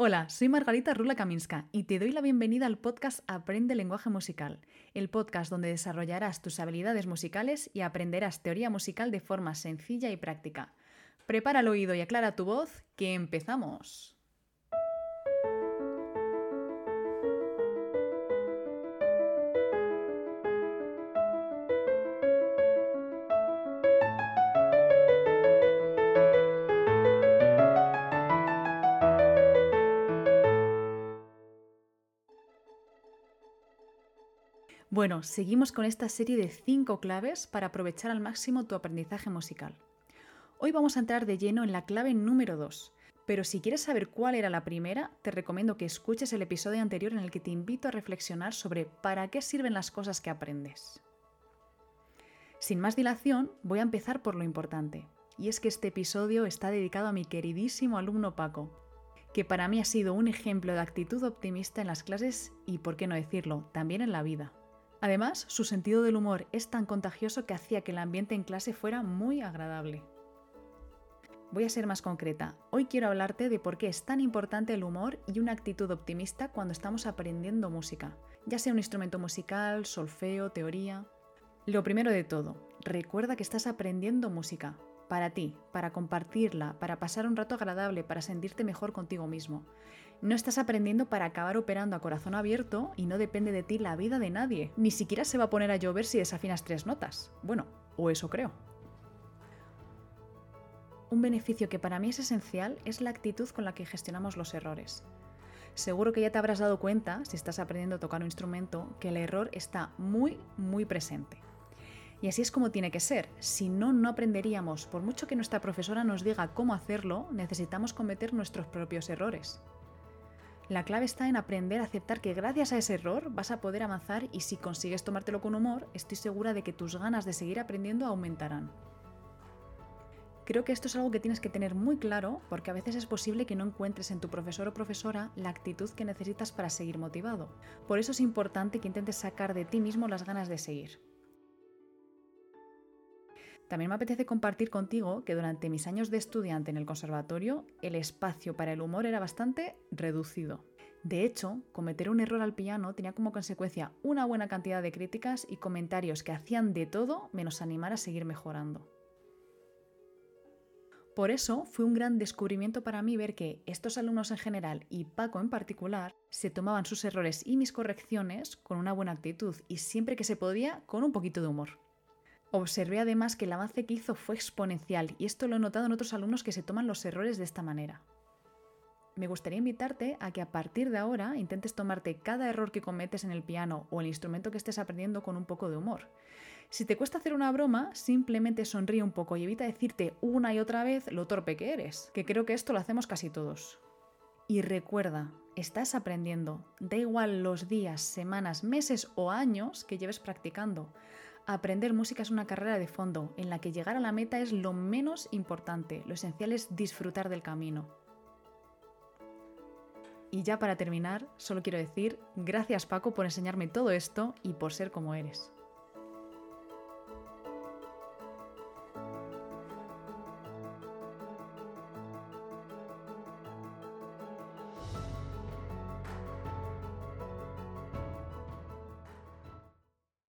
Hola, soy Margarita Rula Kaminska y te doy la bienvenida al podcast Aprende lenguaje musical, el podcast donde desarrollarás tus habilidades musicales y aprenderás teoría musical de forma sencilla y práctica. Prepara el oído y aclara tu voz, que empezamos. Bueno, seguimos con esta serie de 5 claves para aprovechar al máximo tu aprendizaje musical. Hoy vamos a entrar de lleno en la clave número 2, pero si quieres saber cuál era la primera, te recomiendo que escuches el episodio anterior en el que te invito a reflexionar sobre para qué sirven las cosas que aprendes. Sin más dilación, voy a empezar por lo importante, y es que este episodio está dedicado a mi queridísimo alumno Paco, que para mí ha sido un ejemplo de actitud optimista en las clases y, por qué no decirlo, también en la vida. Además, su sentido del humor es tan contagioso que hacía que el ambiente en clase fuera muy agradable. Voy a ser más concreta. Hoy quiero hablarte de por qué es tan importante el humor y una actitud optimista cuando estamos aprendiendo música, ya sea un instrumento musical, solfeo, teoría. Lo primero de todo, recuerda que estás aprendiendo música, para ti, para compartirla, para pasar un rato agradable, para sentirte mejor contigo mismo. No estás aprendiendo para acabar operando a corazón abierto y no depende de ti la vida de nadie. Ni siquiera se va a poner a llover si desafinas tres notas. Bueno, o eso creo. Un beneficio que para mí es esencial es la actitud con la que gestionamos los errores. Seguro que ya te habrás dado cuenta, si estás aprendiendo a tocar un instrumento, que el error está muy, muy presente. Y así es como tiene que ser. Si no, no aprenderíamos. Por mucho que nuestra profesora nos diga cómo hacerlo, necesitamos cometer nuestros propios errores. La clave está en aprender a aceptar que gracias a ese error vas a poder avanzar y si consigues tomártelo con humor, estoy segura de que tus ganas de seguir aprendiendo aumentarán. Creo que esto es algo que tienes que tener muy claro porque a veces es posible que no encuentres en tu profesor o profesora la actitud que necesitas para seguir motivado. Por eso es importante que intentes sacar de ti mismo las ganas de seguir. También me apetece compartir contigo que durante mis años de estudiante en el conservatorio el espacio para el humor era bastante reducido. De hecho, cometer un error al piano tenía como consecuencia una buena cantidad de críticas y comentarios que hacían de todo menos animar a seguir mejorando. Por eso fue un gran descubrimiento para mí ver que estos alumnos en general y Paco en particular se tomaban sus errores y mis correcciones con una buena actitud y siempre que se podía con un poquito de humor. Observé además que el avance que hizo fue exponencial y esto lo he notado en otros alumnos que se toman los errores de esta manera. Me gustaría invitarte a que a partir de ahora intentes tomarte cada error que cometes en el piano o el instrumento que estés aprendiendo con un poco de humor. Si te cuesta hacer una broma, simplemente sonríe un poco y evita decirte una y otra vez lo torpe que eres, que creo que esto lo hacemos casi todos. Y recuerda, estás aprendiendo, da igual los días, semanas, meses o años que lleves practicando. Aprender música es una carrera de fondo en la que llegar a la meta es lo menos importante, lo esencial es disfrutar del camino. Y ya para terminar, solo quiero decir gracias Paco por enseñarme todo esto y por ser como eres.